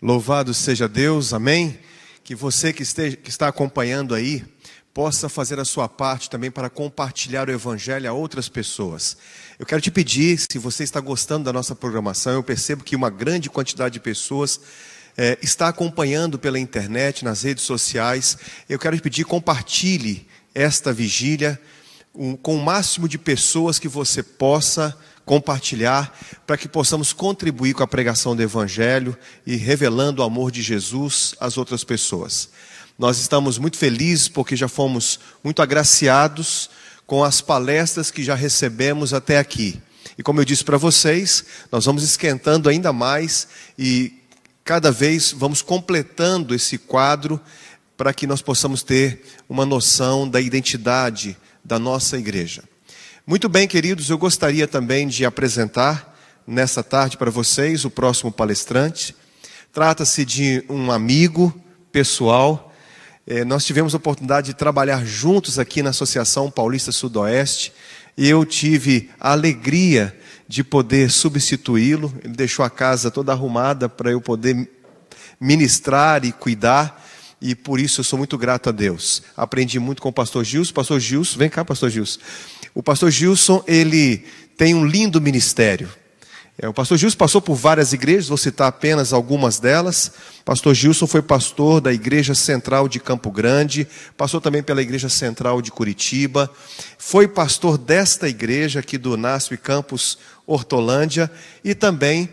Louvado seja Deus, amém? Que você que, esteja, que está acompanhando aí possa fazer a sua parte também para compartilhar o Evangelho a outras pessoas. Eu quero te pedir, se você está gostando da nossa programação, eu percebo que uma grande quantidade de pessoas é, está acompanhando pela internet, nas redes sociais. Eu quero te pedir, compartilhe esta vigília um, com o máximo de pessoas que você possa compartilhar, para que possamos contribuir com a pregação do Evangelho e revelando o amor de Jesus às outras pessoas. Nós estamos muito felizes porque já fomos muito agraciados com as palestras que já recebemos até aqui. E como eu disse para vocês, nós vamos esquentando ainda mais e cada vez vamos completando esse quadro para que nós possamos ter uma noção da identidade da nossa igreja. Muito bem, queridos, eu gostaria também de apresentar nessa tarde para vocês o próximo palestrante. Trata-se de um amigo pessoal. É, nós tivemos a oportunidade de trabalhar juntos aqui na Associação Paulista Sudoeste e eu tive a alegria de poder substituí-lo. Ele deixou a casa toda arrumada para eu poder ministrar e cuidar e por isso eu sou muito grato a Deus. Aprendi muito com o pastor Gilson. Pastor Gilson, vem cá, pastor Gilson. O pastor Gilson, ele tem um lindo ministério. É, o pastor Gilson passou por várias igrejas, vou citar apenas algumas delas. Pastor Gilson foi pastor da Igreja Central de Campo Grande, passou também pela Igreja Central de Curitiba, foi pastor desta igreja aqui do NASP Campus Hortolândia e também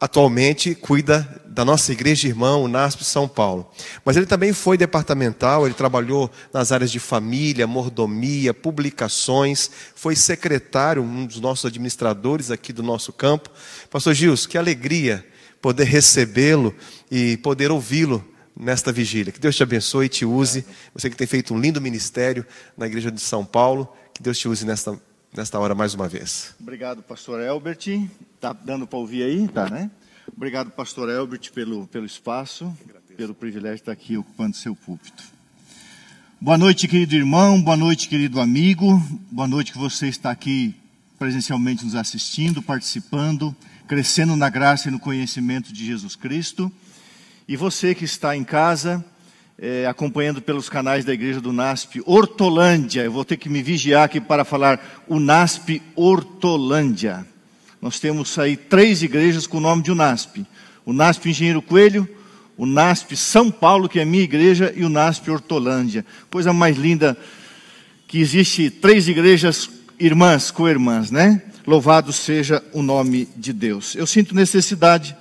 atualmente cuida da nossa igreja irmã, o NASP São Paulo. Mas ele também foi departamental, ele trabalhou nas áreas de família, mordomia, publicações, foi secretário, um dos nossos administradores aqui do nosso campo. Pastor Gils, que alegria poder recebê-lo e poder ouvi-lo nesta vigília. Que Deus te abençoe e te use. Você que tem feito um lindo ministério na igreja de São Paulo, que Deus te use nesta, nesta hora mais uma vez. Obrigado, pastor Elbert. Tá dando para ouvir aí? Tá, né? Obrigado, pastor Elbert, pelo, pelo espaço, pelo privilégio de estar aqui ocupando seu púlpito. Boa noite, querido irmão, boa noite, querido amigo, boa noite que você está aqui presencialmente nos assistindo, participando, crescendo na graça e no conhecimento de Jesus Cristo. E você que está em casa, é, acompanhando pelos canais da igreja do NASP Hortolândia, eu vou ter que me vigiar aqui para falar o NASP Hortolândia. Nós temos aí três igrejas com o nome de UNASP. O NASP Engenheiro Coelho, o NASP São Paulo, que é a minha igreja, e o NASP Hortolândia. Coisa mais linda que existe três igrejas irmãs, co-irmãs, né? Louvado seja o nome de Deus. Eu sinto necessidade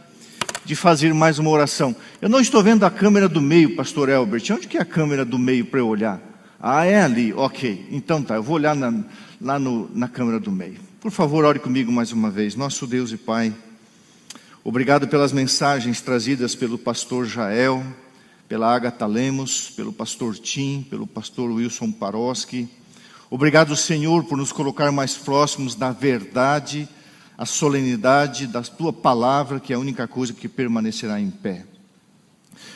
de fazer mais uma oração. Eu não estou vendo a câmera do meio, pastor Elbert. Onde que é a câmera do meio para eu olhar? Ah, é ali, ok. Então tá, eu vou olhar na, lá no, na câmera do meio. Por favor, ore comigo mais uma vez. Nosso Deus e Pai, obrigado pelas mensagens trazidas pelo pastor Jael, pela Agatha Lemos, pelo pastor Tim, pelo pastor Wilson Paroski. Obrigado, Senhor, por nos colocar mais próximos da verdade, a solenidade da tua palavra, que é a única coisa que permanecerá em pé.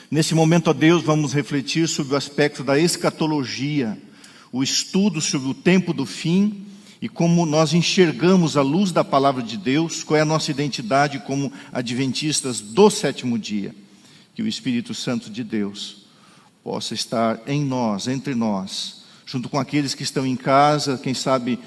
Nesse momento, ó Deus, vamos refletir sobre o aspecto da escatologia, o estudo sobre o tempo do fim e como nós enxergamos a luz da palavra de Deus, qual é a nossa identidade como adventistas do sétimo dia. Que o Espírito Santo de Deus possa estar em nós, entre nós, junto com aqueles que estão em casa, quem sabe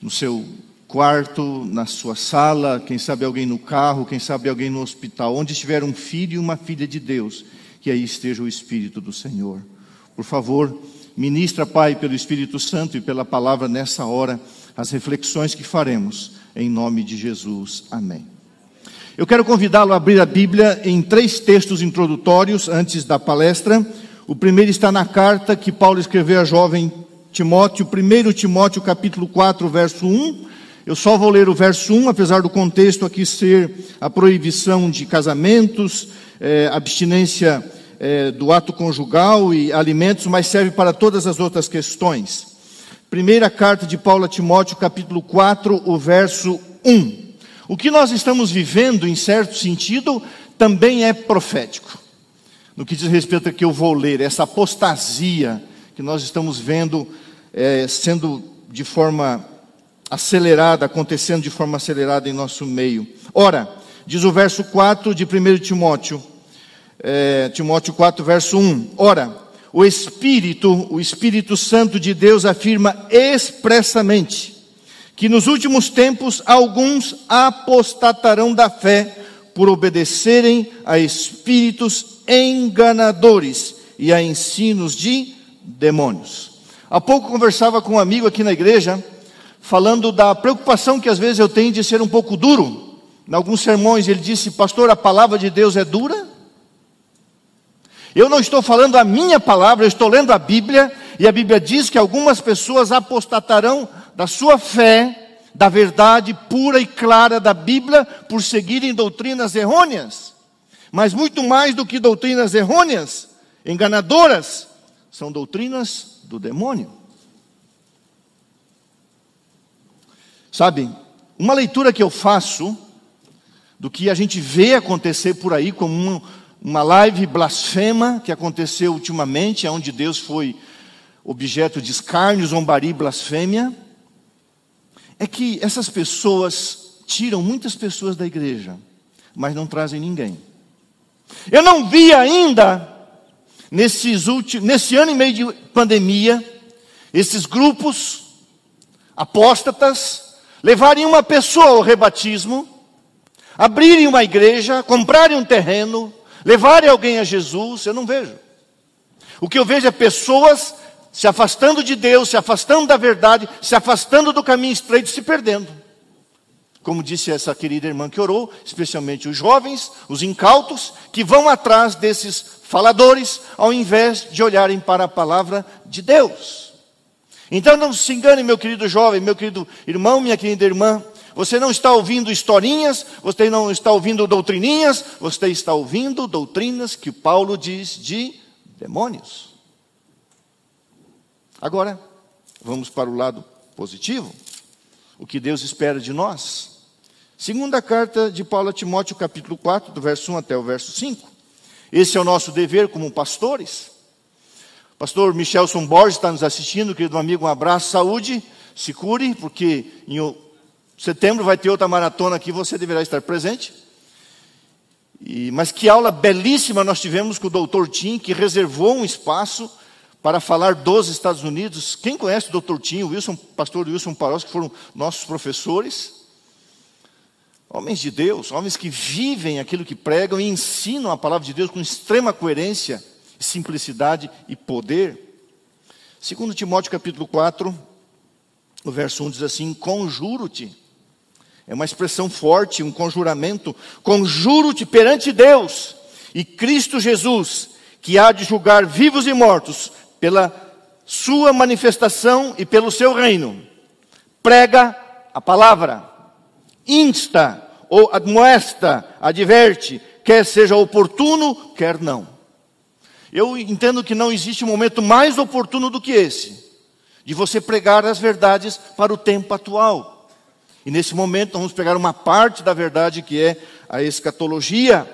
no seu quarto, na sua sala, quem sabe alguém no carro, quem sabe alguém no hospital, onde estiver um filho e uma filha de Deus, que aí esteja o Espírito do Senhor. Por favor, ministra, Pai, pelo Espírito Santo e pela palavra nessa hora as reflexões que faremos. Em nome de Jesus. Amém. Eu quero convidá-lo a abrir a Bíblia em três textos introdutórios antes da palestra. O primeiro está na carta que Paulo escreveu a jovem Timóteo, 1 Timóteo capítulo 4, verso 1. Eu só vou ler o verso 1, apesar do contexto aqui ser a proibição de casamentos, é, abstinência é, do ato conjugal e alimentos, mas serve para todas as outras questões. Primeira carta de Paulo a Timóteo, capítulo 4, o verso 1. O que nós estamos vivendo, em certo sentido, também é profético. No que diz respeito a que eu vou ler, essa apostasia que nós estamos vendo é, sendo de forma acelerada, acontecendo de forma acelerada em nosso meio. Ora, diz o verso 4 de 1 Timóteo: é, Timóteo 4, verso 1. Ora, o Espírito, o Espírito Santo de Deus afirma expressamente que nos últimos tempos alguns apostatarão da fé por obedecerem a espíritos enganadores e a ensinos de demônios. Há pouco conversava com um amigo aqui na igreja, falando da preocupação que às vezes eu tenho de ser um pouco duro. Em alguns sermões ele disse, pastor, a palavra de Deus é dura? Eu não estou falando a minha palavra, eu estou lendo a Bíblia, e a Bíblia diz que algumas pessoas apostatarão da sua fé, da verdade pura e clara da Bíblia, por seguirem doutrinas errôneas. Mas muito mais do que doutrinas errôneas, enganadoras, são doutrinas do demônio. Sabe, uma leitura que eu faço do que a gente vê acontecer por aí como um, uma live blasfema que aconteceu ultimamente, onde Deus foi objeto de escárnio, zombaria e blasfêmia, é que essas pessoas tiram muitas pessoas da igreja, mas não trazem ninguém. Eu não vi ainda, nesses últimos, nesse ano e meio de pandemia, esses grupos apóstatas levarem uma pessoa ao rebatismo, abrirem uma igreja, comprarem um terreno, levarem alguém a Jesus, eu não vejo. O que eu vejo é pessoas se afastando de Deus, se afastando da verdade, se afastando do caminho estreito, se perdendo. Como disse essa querida irmã que orou, especialmente os jovens, os incautos, que vão atrás desses faladores, ao invés de olharem para a palavra de Deus. Então não se engane, meu querido jovem, meu querido irmão, minha querida irmã, você não está ouvindo historinhas, você não está ouvindo doutrininhas, você está ouvindo doutrinas que Paulo diz de demônios. Agora, vamos para o lado positivo. O que Deus espera de nós. Segunda carta de Paulo a Timóteo, capítulo 4, do verso 1 até o verso 5. Esse é o nosso dever como pastores. Pastor Michelson Borges está nos assistindo, querido amigo, um abraço, saúde, se cure, porque em Setembro vai ter outra maratona aqui, você deverá estar presente. E, mas que aula belíssima nós tivemos com o doutor Tim, que reservou um espaço para falar dos Estados Unidos. Quem conhece o doutor Tim, Wilson, pastor Wilson Paros, que foram nossos professores? Homens de Deus, homens que vivem aquilo que pregam e ensinam a palavra de Deus com extrema coerência, simplicidade e poder. Segundo Timóteo capítulo 4, o verso 1 diz assim: Conjuro-te é uma expressão forte, um conjuramento. Conjuro-te perante Deus e Cristo Jesus, que há de julgar vivos e mortos pela sua manifestação e pelo seu reino. Prega a palavra, insta ou admoesta, adverte, quer seja oportuno, quer não. Eu entendo que não existe momento mais oportuno do que esse, de você pregar as verdades para o tempo atual. E nesse momento vamos pegar uma parte da verdade que é a escatologia,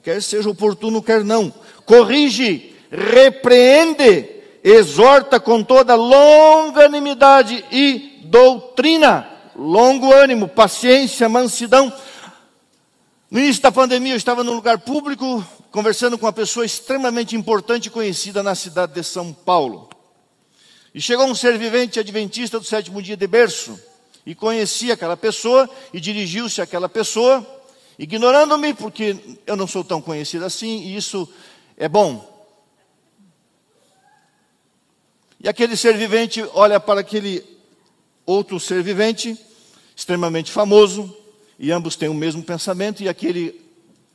quer seja oportuno, quer não. Corrige, repreende, exorta com toda longanimidade e doutrina, longo ânimo, paciência, mansidão. No início da pandemia, eu estava num lugar público, conversando com uma pessoa extremamente importante e conhecida na cidade de São Paulo. E chegou um ser vivente adventista do sétimo dia de berço e conhecia aquela pessoa e dirigiu-se àquela pessoa, ignorando-me, porque eu não sou tão conhecido assim, e isso é bom. E aquele ser vivente olha para aquele outro ser vivente, extremamente famoso, e ambos têm o mesmo pensamento, e aquele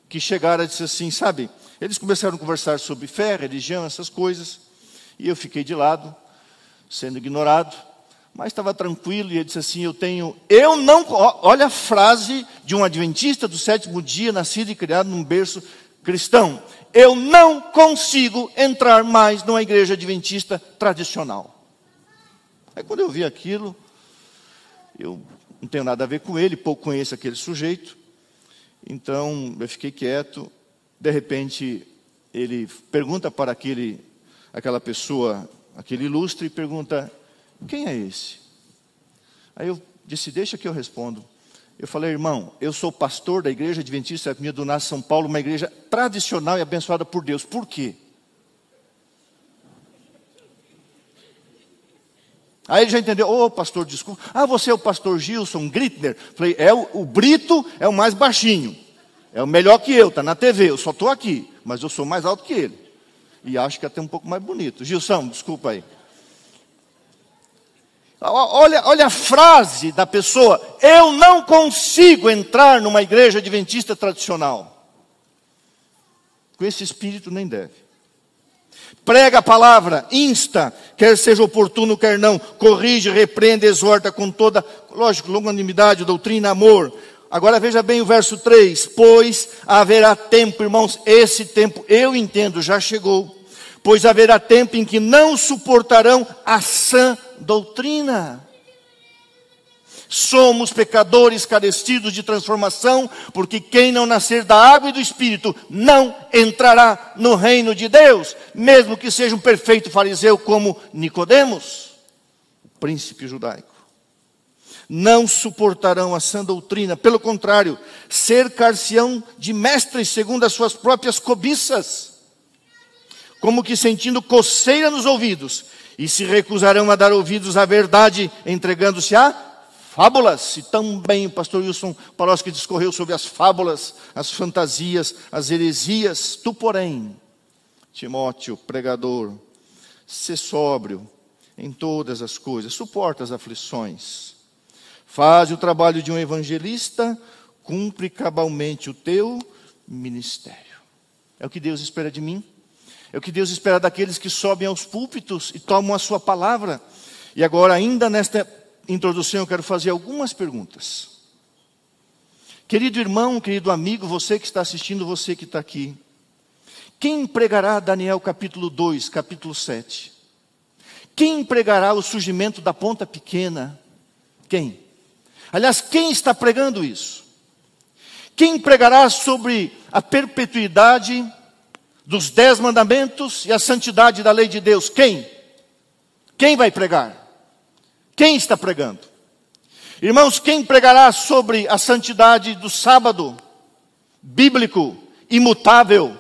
que chegara disse assim: Sabe, eles começaram a conversar sobre fé, religião, essas coisas, e eu fiquei de lado, sendo ignorado mas estava tranquilo e ele disse assim: Eu tenho, eu não, olha a frase de um adventista do sétimo dia, nascido e criado num berço cristão: Eu não consigo entrar mais numa igreja adventista tradicional. Aí quando eu vi aquilo, eu não tenho nada a ver com ele, pouco conheço aquele sujeito, então eu fiquei quieto. De repente, ele pergunta para aquele, aquela pessoa, aquele ilustre, pergunta: quem é esse? Aí eu disse: Deixa que eu respondo. Eu falei, irmão, eu sou pastor da Igreja Adventista Avenida do Nasce São Paulo, uma igreja tradicional e abençoada por Deus. Por quê? Aí ele já entendeu, ô oh, pastor, desculpa. Ah, você é o pastor Gilson Grittner? Falei, é o, o Brito é o mais baixinho. É o melhor que eu, está na TV, eu só estou aqui, mas eu sou mais alto que ele. E acho que é até um pouco mais bonito. Gilson, desculpa aí. Olha, olha a frase da pessoa: Eu não consigo entrar numa igreja adventista tradicional. Com esse espírito, nem deve. Prega a palavra, insta, quer seja oportuno, quer não, corrige, repreende, exorta com toda, lógico, longanimidade, doutrina, amor. Agora veja bem o verso 3: Pois haverá tempo, irmãos, esse tempo eu entendo, já chegou pois haverá tempo em que não suportarão a sã doutrina. Somos pecadores carecidos de transformação, porque quem não nascer da água e do espírito não entrará no reino de Deus, mesmo que seja um perfeito fariseu como Nicodemos, príncipe judaico. Não suportarão a sã doutrina, pelo contrário, cercar-se-ão de mestres segundo as suas próprias cobiças como que sentindo coceira nos ouvidos, e se recusarão a dar ouvidos à verdade, entregando-se a fábulas. E também o pastor Wilson Paloschi discorreu sobre as fábulas, as fantasias, as heresias. Tu, porém, Timóteo, pregador, se sóbrio em todas as coisas, suporta as aflições, faz o trabalho de um evangelista, cumpre cabalmente o teu ministério. É o que Deus espera de mim é o que Deus espera daqueles que sobem aos púlpitos e tomam a sua palavra. E agora, ainda nesta introdução, eu quero fazer algumas perguntas. Querido irmão, querido amigo, você que está assistindo, você que está aqui. Quem pregará Daniel capítulo 2, capítulo 7? Quem pregará o surgimento da ponta pequena? Quem? Aliás, quem está pregando isso? Quem pregará sobre a perpetuidade dos dez mandamentos e a santidade da lei de Deus. Quem? Quem vai pregar? Quem está pregando? Irmãos, quem pregará sobre a santidade do sábado bíblico, imutável?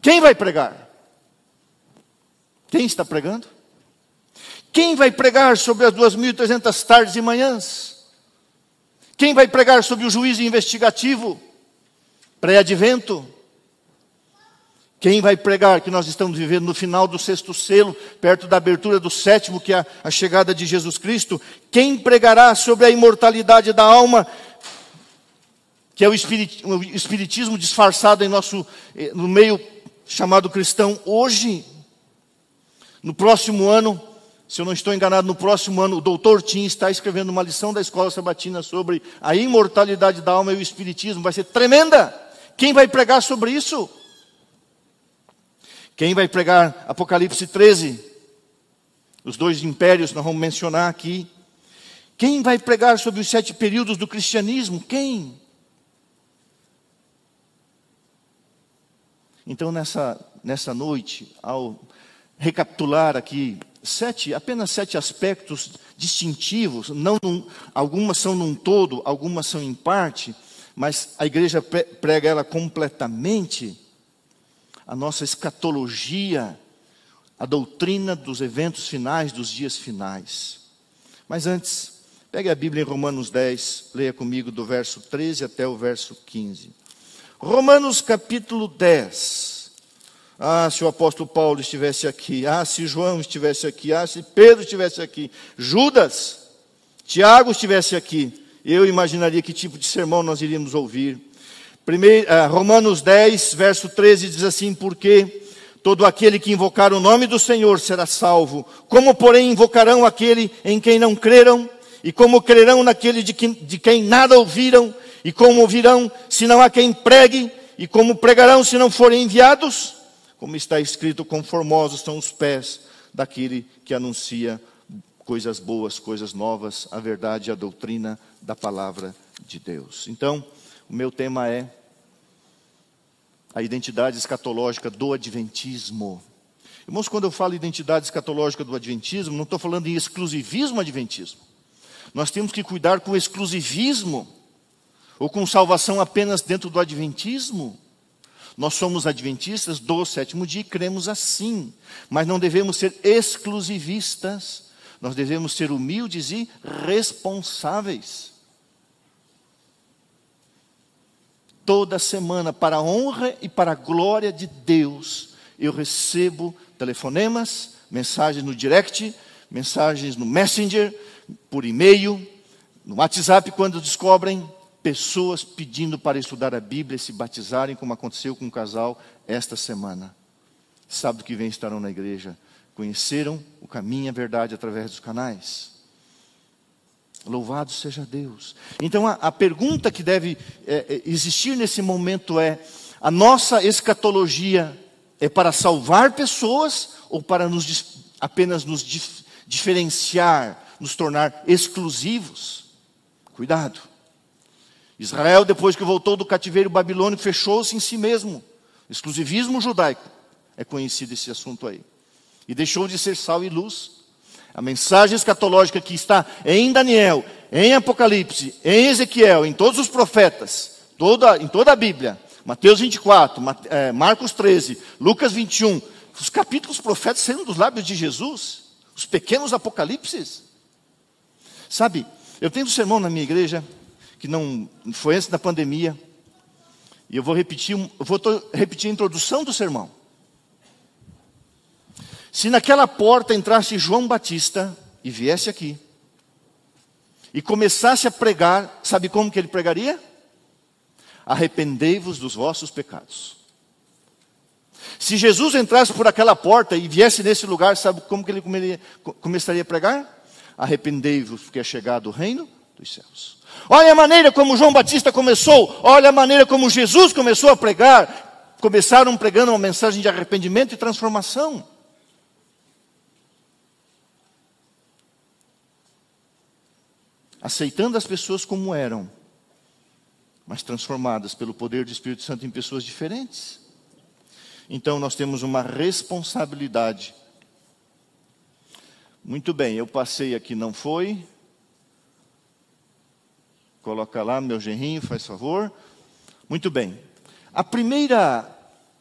Quem vai pregar? Quem está pregando? Quem vai pregar sobre as 2.300 tardes e manhãs? Quem vai pregar sobre o juízo investigativo, pré-advento? Quem vai pregar que nós estamos vivendo no final do sexto selo, perto da abertura do sétimo, que é a chegada de Jesus Cristo? Quem pregará sobre a imortalidade da alma, que é o espiritismo disfarçado em nosso, eh, no meio chamado cristão hoje? No próximo ano, se eu não estou enganado, no próximo ano, o doutor Tim está escrevendo uma lição da escola sabatina sobre a imortalidade da alma e o espiritismo. Vai ser tremenda. Quem vai pregar sobre isso? Quem vai pregar Apocalipse 13? Os dois impérios nós vamos mencionar aqui. Quem vai pregar sobre os sete períodos do cristianismo? Quem? Então, nessa, nessa noite, ao recapitular aqui sete, apenas sete aspectos distintivos, não num, algumas são num todo, algumas são em parte, mas a igreja prega ela completamente a nossa escatologia, a doutrina dos eventos finais, dos dias finais. Mas antes, pegue a Bíblia em Romanos 10, leia comigo do verso 13 até o verso 15. Romanos capítulo 10. Ah, se o apóstolo Paulo estivesse aqui, ah, se João estivesse aqui, ah, se Pedro estivesse aqui, Judas, Tiago estivesse aqui, eu imaginaria que tipo de sermão nós iríamos ouvir. Primeiro, uh, Romanos 10, verso 13 diz assim: Porque todo aquele que invocar o nome do Senhor será salvo. Como, porém, invocarão aquele em quem não creram? E como crerão naquele de, que, de quem nada ouviram? E como ouvirão se não há quem pregue? E como pregarão se não forem enviados? Como está escrito, conformosos são os pés daquele que anuncia coisas boas, coisas novas, a verdade, a doutrina da palavra de Deus. Então, o meu tema é a identidade escatológica do Adventismo. Irmãos, quando eu falo identidade escatológica do Adventismo, não estou falando em exclusivismo adventismo. Nós temos que cuidar com exclusivismo Ou com salvação apenas dentro do Adventismo? Nós somos adventistas do sétimo dia e cremos assim, mas não devemos ser exclusivistas, nós devemos ser humildes e responsáveis. Toda semana, para a honra e para a glória de Deus, eu recebo telefonemas, mensagens no direct, mensagens no Messenger, por e-mail, no WhatsApp, quando descobrem pessoas pedindo para estudar a Bíblia e se batizarem, como aconteceu com um casal esta semana. Sábado que vem estarão na igreja. Conheceram o caminho e a verdade através dos canais. Louvado seja Deus. Então a, a pergunta que deve é, é existir nesse momento é: a nossa escatologia é para salvar pessoas ou para nos, apenas nos dif, diferenciar, nos tornar exclusivos? Cuidado. Israel, depois que voltou do cativeiro babilônico, fechou-se em si mesmo. Exclusivismo judaico é conhecido esse assunto aí. E deixou de ser sal e luz. A mensagem escatológica que está em Daniel, em Apocalipse, em Ezequiel, em todos os profetas, toda, em toda a Bíblia, Mateus 24, é, Marcos 13, Lucas 21, os capítulos profetas saindo dos lábios de Jesus, os pequenos apocalipses. Sabe, eu tenho um sermão na minha igreja que não foi antes da pandemia. E eu vou repetir, eu vou repetir a introdução do sermão. Se naquela porta entrasse João Batista e viesse aqui e começasse a pregar, sabe como que ele pregaria? Arrependei-vos dos vossos pecados. Se Jesus entrasse por aquela porta e viesse nesse lugar, sabe como que ele começaria a pregar? Arrependei-vos, porque é chegado o reino dos céus. Olha a maneira como João Batista começou, olha a maneira como Jesus começou a pregar. Começaram pregando uma mensagem de arrependimento e transformação. Aceitando as pessoas como eram, mas transformadas pelo poder do Espírito Santo em pessoas diferentes. Então nós temos uma responsabilidade. Muito bem, eu passei aqui, não foi, Coloca lá, meu genrinho, faz favor. Muito bem. A primeira,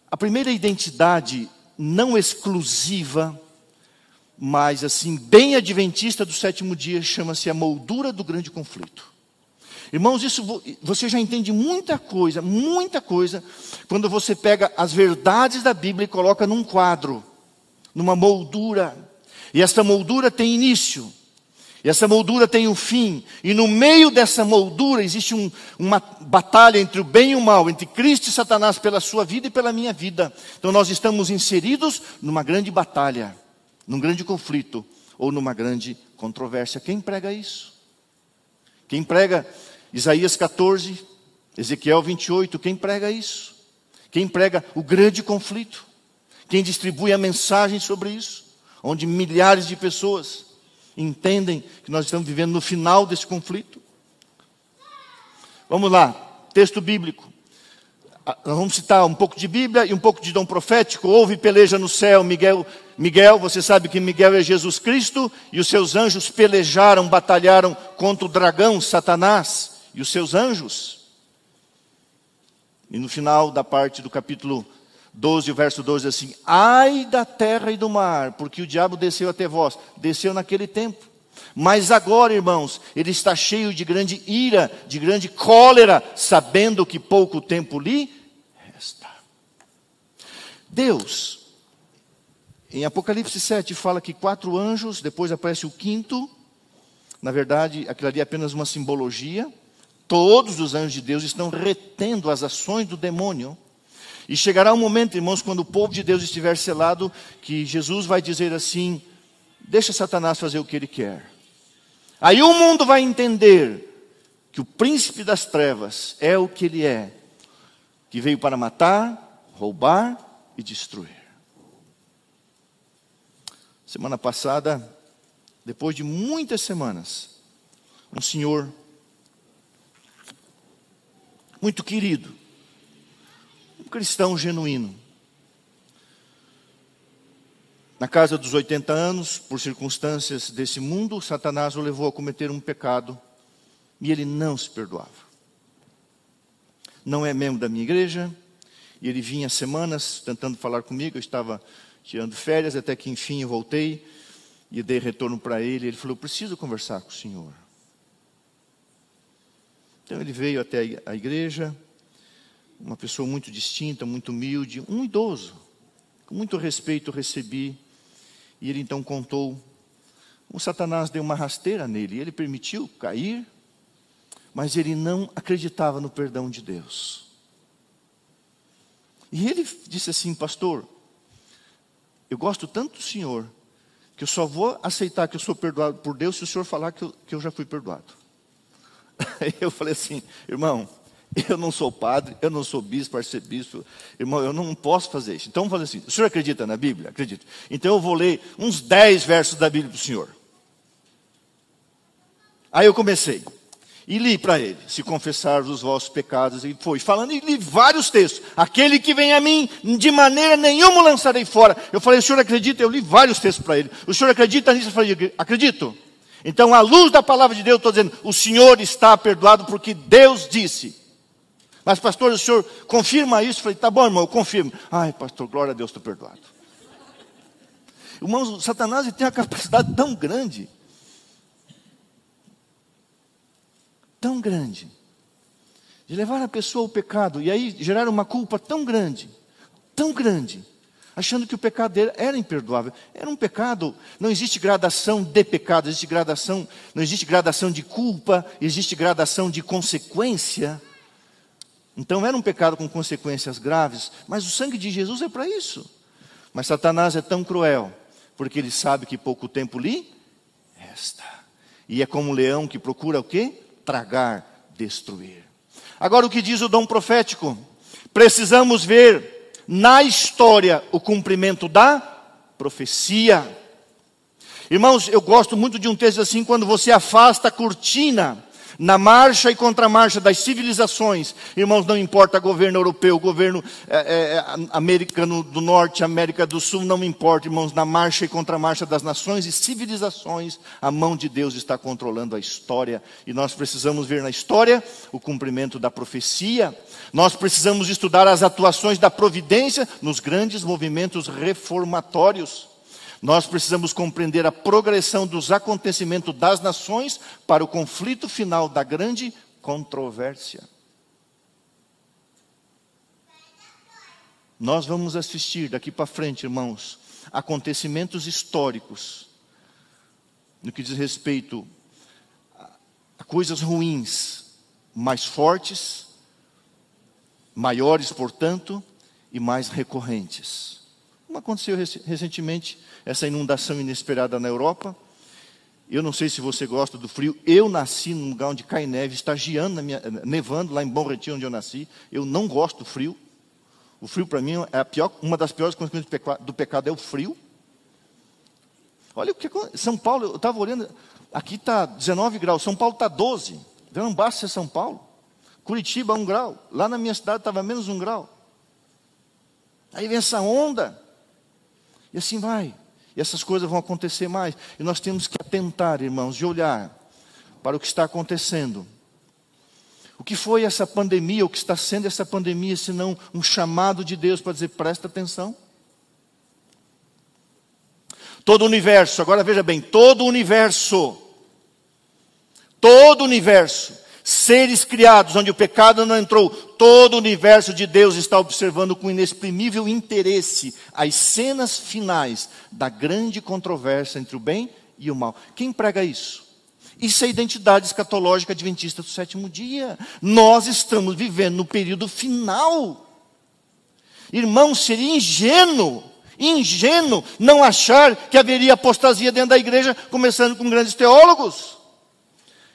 a primeira identidade não exclusiva, mas assim, bem adventista do sétimo dia, chama-se a moldura do grande conflito. Irmãos, isso você já entende muita coisa, muita coisa, quando você pega as verdades da Bíblia e coloca num quadro, numa moldura. E essa moldura tem início, e essa moldura tem um fim, e no meio dessa moldura existe um, uma batalha entre o bem e o mal, entre Cristo e Satanás pela sua vida e pela minha vida. Então nós estamos inseridos numa grande batalha, num grande conflito ou numa grande controvérsia. Quem prega isso? Quem prega Isaías 14, Ezequiel 28, quem prega isso? Quem prega o grande conflito? Quem distribui a mensagem sobre isso? Onde milhares de pessoas entendem que nós estamos vivendo no final desse conflito? Vamos lá, texto bíblico. Ah, nós vamos citar um pouco de Bíblia e um pouco de dom profético. Houve peleja no céu, Miguel, Miguel, você sabe que Miguel é Jesus Cristo, e os seus anjos pelejaram, batalharam contra o dragão, Satanás, e os seus anjos. E no final da parte do capítulo 12, o verso 12 assim: Ai da terra e do mar, porque o diabo desceu até vós. Desceu naquele tempo. Mas agora, irmãos, ele está cheio de grande ira, de grande cólera, sabendo que pouco tempo lhe. Deus, em Apocalipse 7, fala que quatro anjos, depois aparece o quinto. Na verdade, aquilo ali é apenas uma simbologia. Todos os anjos de Deus estão retendo as ações do demônio e chegará um momento, irmãos, quando o povo de Deus estiver selado, que Jesus vai dizer assim: deixa Satanás fazer o que ele quer. Aí o mundo vai entender que o príncipe das trevas é o que ele é, que veio para matar, roubar e destruir. Semana passada, depois de muitas semanas, um senhor muito querido, cristão genuíno. Na casa dos 80 anos, por circunstâncias desse mundo, Satanás o levou a cometer um pecado e ele não se perdoava. não é membro da minha igreja, e ele vinha semanas tentando falar comigo, eu estava tirando férias, até que enfim eu voltei e dei retorno para ele. Ele falou: Preciso conversar com o senhor. Então ele veio até a igreja, uma pessoa muito distinta, muito humilde, um idoso. Com muito respeito recebi, e ele então contou. O Satanás deu uma rasteira nele, ele permitiu cair, mas ele não acreditava no perdão de Deus. E ele disse assim, pastor, eu gosto tanto do Senhor, que eu só vou aceitar que eu sou perdoado por Deus se o Senhor falar que eu, que eu já fui perdoado. Aí eu falei assim, irmão, eu não sou padre, eu não sou bispo, arcebispo, irmão, eu não posso fazer isso. Então vamos fazer assim: o senhor acredita na Bíblia? Acredito. Então eu vou ler uns 10 versos da Bíblia para o senhor. Aí eu comecei. E li para ele: se confessar os vossos pecados, e foi falando, e li vários textos. Aquele que vem a mim, de maneira nenhuma lançarei fora. Eu falei: o senhor acredita? Eu li vários textos para ele. O senhor acredita nisso? Eu falei: acredito. Então, à luz da palavra de Deus, estou dizendo: o senhor está perdoado porque Deus disse. Mas, pastor, o senhor confirma isso? Eu falei: tá bom, irmão, eu confirmo. Ai, pastor, glória a Deus, estou perdoado. Irmãos, Satanás tem uma capacidade tão grande tão grande de levar a pessoa ao pecado e aí gerar uma culpa tão grande, tão grande, achando que o pecado dele era imperdoável. Era um pecado, não existe gradação de pecado, existe gradação, não existe gradação de culpa, existe gradação de consequência. Então era um pecado com consequências graves, mas o sangue de Jesus é para isso. Mas Satanás é tão cruel, porque ele sabe que pouco tempo lhe resta. E é como um leão que procura o quê? Tragar, destruir. Agora, o que diz o dom profético? Precisamos ver na história o cumprimento da profecia. Irmãos, eu gosto muito de um texto assim, quando você afasta a cortina na marcha e contramarcha das civilizações, irmãos, não importa governo europeu, governo é, é, americano do norte, América do sul, não importa, irmãos, na marcha e contramarcha das nações e civilizações, a mão de Deus está controlando a história e nós precisamos ver na história o cumprimento da profecia, nós precisamos estudar as atuações da providência nos grandes movimentos reformatórios. Nós precisamos compreender a progressão dos acontecimentos das nações para o conflito final da grande controvérsia. Nós vamos assistir daqui para frente, irmãos, acontecimentos históricos no que diz respeito a coisas ruins, mais fortes, maiores, portanto, e mais recorrentes. Como aconteceu recentemente essa inundação inesperada na Europa. Eu não sei se você gosta do frio. Eu nasci num lugar onde cai neve, estagiando, minha, nevando lá em Bom Retiro, onde eu nasci. Eu não gosto do frio. O frio para mim é pior, uma das piores consequências do pecado, do pecado é o frio. Olha o que São Paulo, eu estava olhando, aqui está 19 graus, São Paulo está 12. Não basta ser São Paulo. Curitiba, 1 grau. Lá na minha cidade estava menos 1 grau. Aí vem essa onda. E assim vai. E essas coisas vão acontecer mais. E nós temos que atentar, irmãos, e olhar para o que está acontecendo. O que foi essa pandemia, o que está sendo essa pandemia, senão um chamado de Deus para dizer: presta atenção. Todo o universo, agora veja bem, todo o universo, todo o universo seres criados onde o pecado não entrou, todo o universo de Deus está observando com inexprimível interesse as cenas finais da grande controvérsia entre o bem e o mal. Quem prega isso? Isso é a identidade escatológica adventista do sétimo dia. Nós estamos vivendo no período final. Irmão, seria ingênuo, ingênuo não achar que haveria apostasia dentro da igreja, começando com grandes teólogos.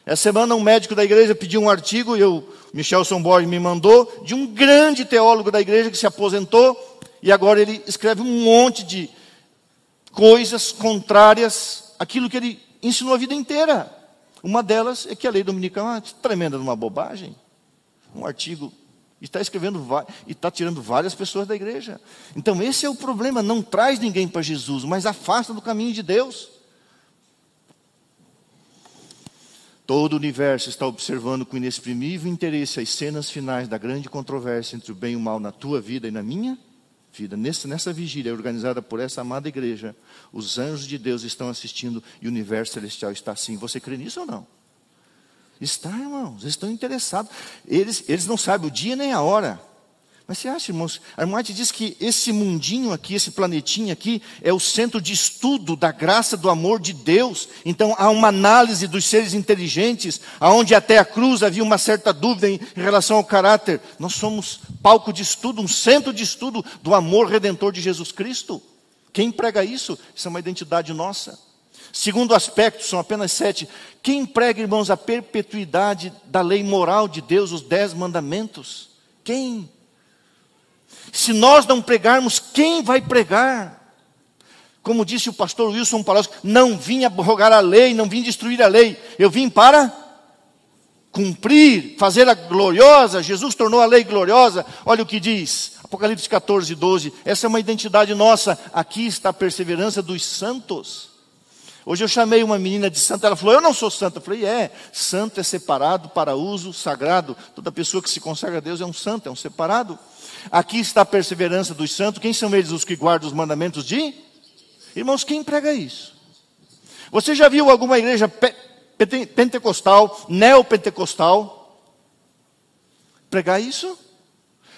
Essa semana um médico da igreja pediu um artigo, e o Michel Borges me mandou, de um grande teólogo da igreja que se aposentou, e agora ele escreve um monte de coisas contrárias àquilo que ele ensinou a vida inteira. Uma delas é que a lei dominical é uma tremenda uma bobagem. Um artigo e está escrevendo e está tirando várias pessoas da igreja. Então esse é o problema, não traz ninguém para Jesus, mas afasta do caminho de Deus. Todo o universo está observando com inexprimível interesse as cenas finais da grande controvérsia entre o bem e o mal na tua vida e na minha vida. Nessa, nessa vigília organizada por essa amada igreja, os anjos de Deus estão assistindo e o universo celestial está assim. Você crê nisso ou não? Está, irmãos, eles estão interessados. Eles, eles não sabem o dia nem a hora. Mas você acha, irmãos? Armate diz que esse mundinho aqui, esse planetinho aqui, é o centro de estudo da graça, do amor de Deus. Então há uma análise dos seres inteligentes, aonde até a cruz havia uma certa dúvida em relação ao caráter. Nós somos palco de estudo, um centro de estudo do amor redentor de Jesus Cristo. Quem prega isso? Isso é uma identidade nossa. Segundo aspecto, são apenas sete. Quem prega, irmãos, a perpetuidade da lei moral de Deus, os dez mandamentos? Quem? Se nós não pregarmos, quem vai pregar? Como disse o pastor Wilson Palocci, não vim abrogar a lei, não vim destruir a lei, eu vim para cumprir, fazer a gloriosa. Jesus tornou a lei gloriosa. Olha o que diz, Apocalipse 14, 12. Essa é uma identidade nossa. Aqui está a perseverança dos santos. Hoje eu chamei uma menina de santa, ela falou: Eu não sou santa. Eu falei: É, santo é separado para uso sagrado. Toda pessoa que se consagra a Deus é um santo, é um separado. Aqui está a perseverança dos santos. Quem são eles os que guardam os mandamentos de? Irmãos, quem prega isso? Você já viu alguma igreja pe pentecostal, neopentecostal, pregar isso?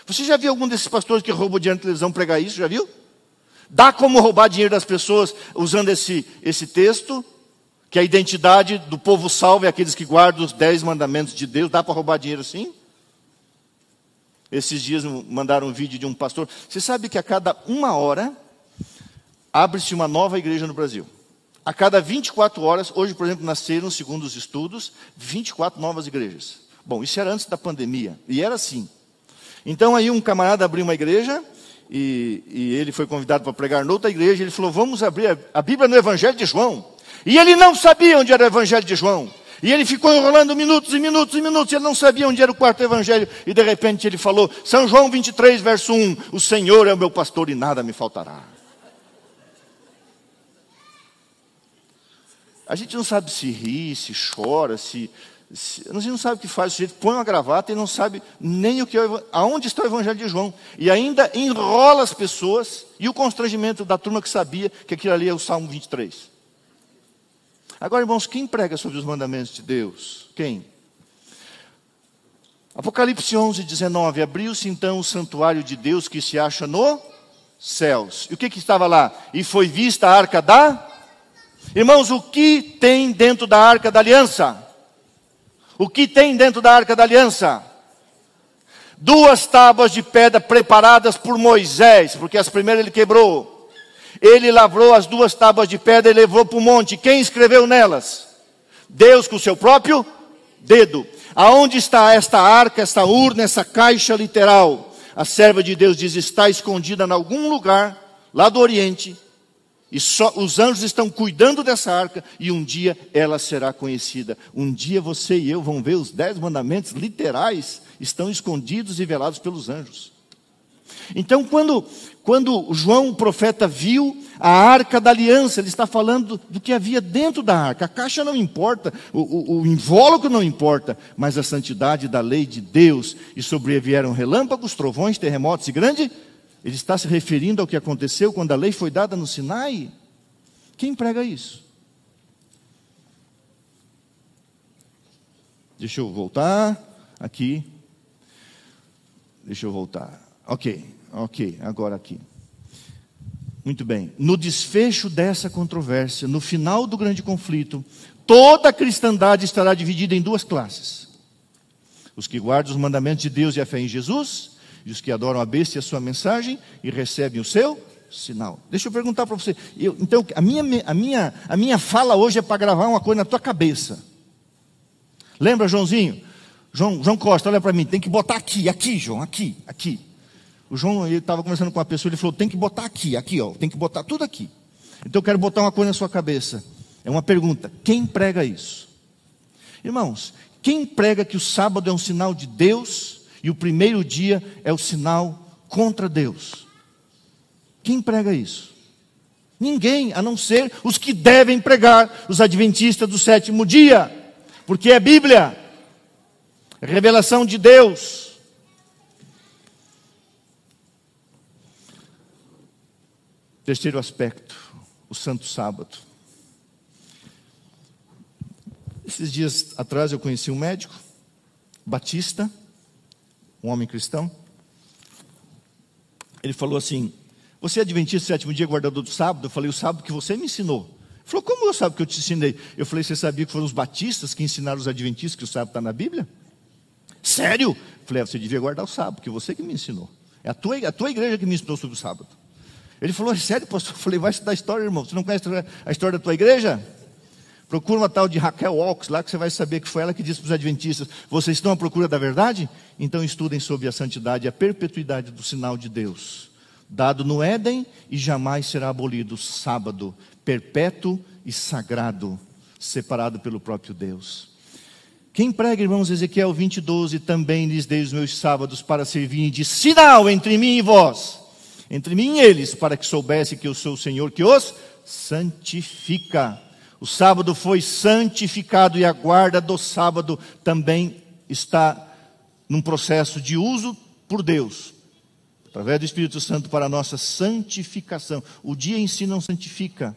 Você já viu algum desses pastores que roubam diante da televisão pregar isso? Já viu? Dá como roubar dinheiro das pessoas usando esse, esse texto, que a identidade do povo salvo é aqueles que guardam os dez mandamentos de Deus. Dá para roubar dinheiro assim? Esses dias mandaram um vídeo de um pastor. Você sabe que a cada uma hora abre-se uma nova igreja no Brasil. A cada 24 horas, hoje, por exemplo, nasceram, segundo os estudos, 24 novas igrejas. Bom, isso era antes da pandemia, e era assim. Então aí um camarada abriu uma igreja, e, e ele foi convidado para pregar noutra igreja, ele falou, vamos abrir a, a Bíblia no Evangelho de João. E ele não sabia onde era o Evangelho de João. E ele ficou enrolando minutos e minutos e minutos, ele não sabia onde era o quarto evangelho, e de repente ele falou: São João 23, verso 1: O Senhor é o meu pastor e nada me faltará. A gente não sabe se ri, se chora, se. A gente não sabe o que faz, o sujeito põe uma gravata e não sabe nem o que é, aonde está o evangelho de João. E ainda enrola as pessoas e o constrangimento da turma que sabia que aquilo ali é o Salmo 23. Agora, irmãos, quem prega sobre os mandamentos de Deus? Quem? Apocalipse 11, 19. Abriu-se então o santuário de Deus que se acha no céus. E o que, que estava lá? E foi vista a arca da. Irmãos, o que tem dentro da arca da aliança? O que tem dentro da arca da aliança? Duas tábuas de pedra preparadas por Moisés, porque as primeiras ele quebrou. Ele lavrou as duas tábuas de pedra e levou para o monte. Quem escreveu nelas? Deus com o seu próprio dedo. Aonde está esta arca, esta urna, essa caixa literal? A serva de Deus diz: está escondida em algum lugar, lá do Oriente, e só, os anjos estão cuidando dessa arca, e um dia ela será conhecida. Um dia você e eu vão ver os dez mandamentos literais, estão escondidos e velados pelos anjos. Então, quando, quando João, o profeta, viu a arca da aliança, ele está falando do que havia dentro da arca. A caixa não importa, o, o, o invólucro não importa, mas a santidade da lei de Deus. E sobrevieram relâmpagos, trovões, terremotos e grande. Ele está se referindo ao que aconteceu quando a lei foi dada no Sinai. Quem prega isso? Deixa eu voltar aqui. Deixa eu voltar. Ok. Ok, agora aqui. Muito bem. No desfecho dessa controvérsia, no final do grande conflito, toda a cristandade estará dividida em duas classes: os que guardam os mandamentos de Deus e a fé em Jesus, e os que adoram a besta e a sua mensagem e recebem o seu sinal. Deixa eu perguntar para você. Eu, então, a minha, a, minha, a minha fala hoje é para gravar uma coisa na tua cabeça. Lembra, Joãozinho? João, João Costa, olha para mim, tem que botar aqui, aqui, João, aqui, aqui. O João estava conversando com uma pessoa, ele falou: tem que botar aqui, aqui, ó, tem que botar tudo aqui. Então eu quero botar uma coisa na sua cabeça. É uma pergunta: quem prega isso? Irmãos, quem prega que o sábado é um sinal de Deus e o primeiro dia é o sinal contra Deus? Quem prega isso? Ninguém, a não ser os que devem pregar, os adventistas do sétimo dia. porque é Bíblia, é revelação de Deus. Terceiro aspecto, o Santo Sábado. Esses dias atrás eu conheci um médico, Batista, um homem cristão. Ele falou assim: Você é adventista sétimo dia, guardador do sábado? Eu falei: O sábado que você me ensinou. Ele falou: Como eu sabe que eu te ensinei? Eu falei: Você sabia que foram os batistas que ensinaram os adventistas que o sábado está na Bíblia? Sério? Eu falei: é, Você devia guardar o sábado, que você que me ensinou. É a tua, a tua igreja que me ensinou sobre o sábado. Ele falou: é Sério, pastor? Eu falei: Vai estudar história, irmão. Você não conhece a história da tua igreja? Procura uma tal de Raquel Walks lá, que você vai saber que foi ela que disse para os adventistas: Vocês estão à procura da verdade? Então estudem sobre a santidade e a perpetuidade do sinal de Deus, dado no Éden e jamais será abolido. Sábado, perpétuo e sagrado, separado pelo próprio Deus. Quem prega, irmãos, Ezequiel 20, 12, também lhes dei os meus sábados para servirem de sinal entre mim e vós, entre mim e eles, para que soubesse que eu sou o Senhor que os santifica. O sábado foi santificado e a guarda do sábado também está num processo de uso por Deus, através do Espírito Santo para a nossa santificação. O dia em si não santifica,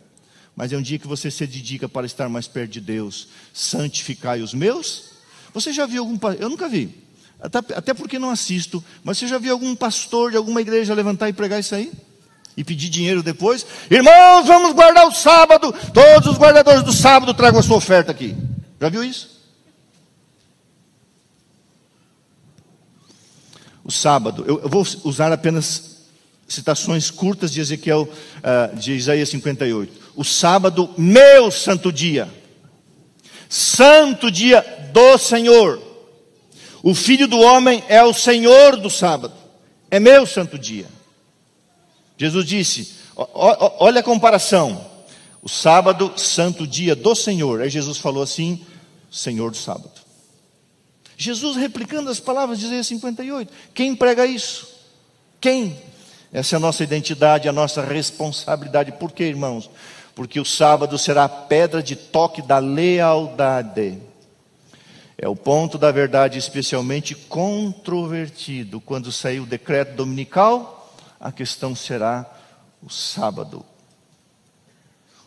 mas é um dia que você se dedica para estar mais perto de Deus. Santificai os meus. Você já viu algum Eu nunca vi, até, até porque não assisto, mas você já viu algum pastor de alguma igreja levantar e pregar isso aí? E pedir dinheiro depois. Irmãos, vamos guardar o sábado. Todos os guardadores do sábado tragam a sua oferta aqui. Já viu isso? O sábado, eu, eu vou usar apenas citações curtas de Ezequiel, uh, de Isaías 58. O sábado, meu santo dia, santo dia do Senhor. O filho do homem é o Senhor do sábado, é meu santo dia. Jesus disse: olha a comparação. O sábado, santo dia do Senhor. Aí Jesus falou assim: Senhor do sábado. Jesus replicando as palavras de Isaías 58. Quem prega isso? Quem? Essa é a nossa identidade, a nossa responsabilidade. Por quê, irmãos? Porque o sábado será a pedra de toque da lealdade. É o ponto da verdade especialmente controvertido. Quando saiu o decreto dominical, a questão será o sábado.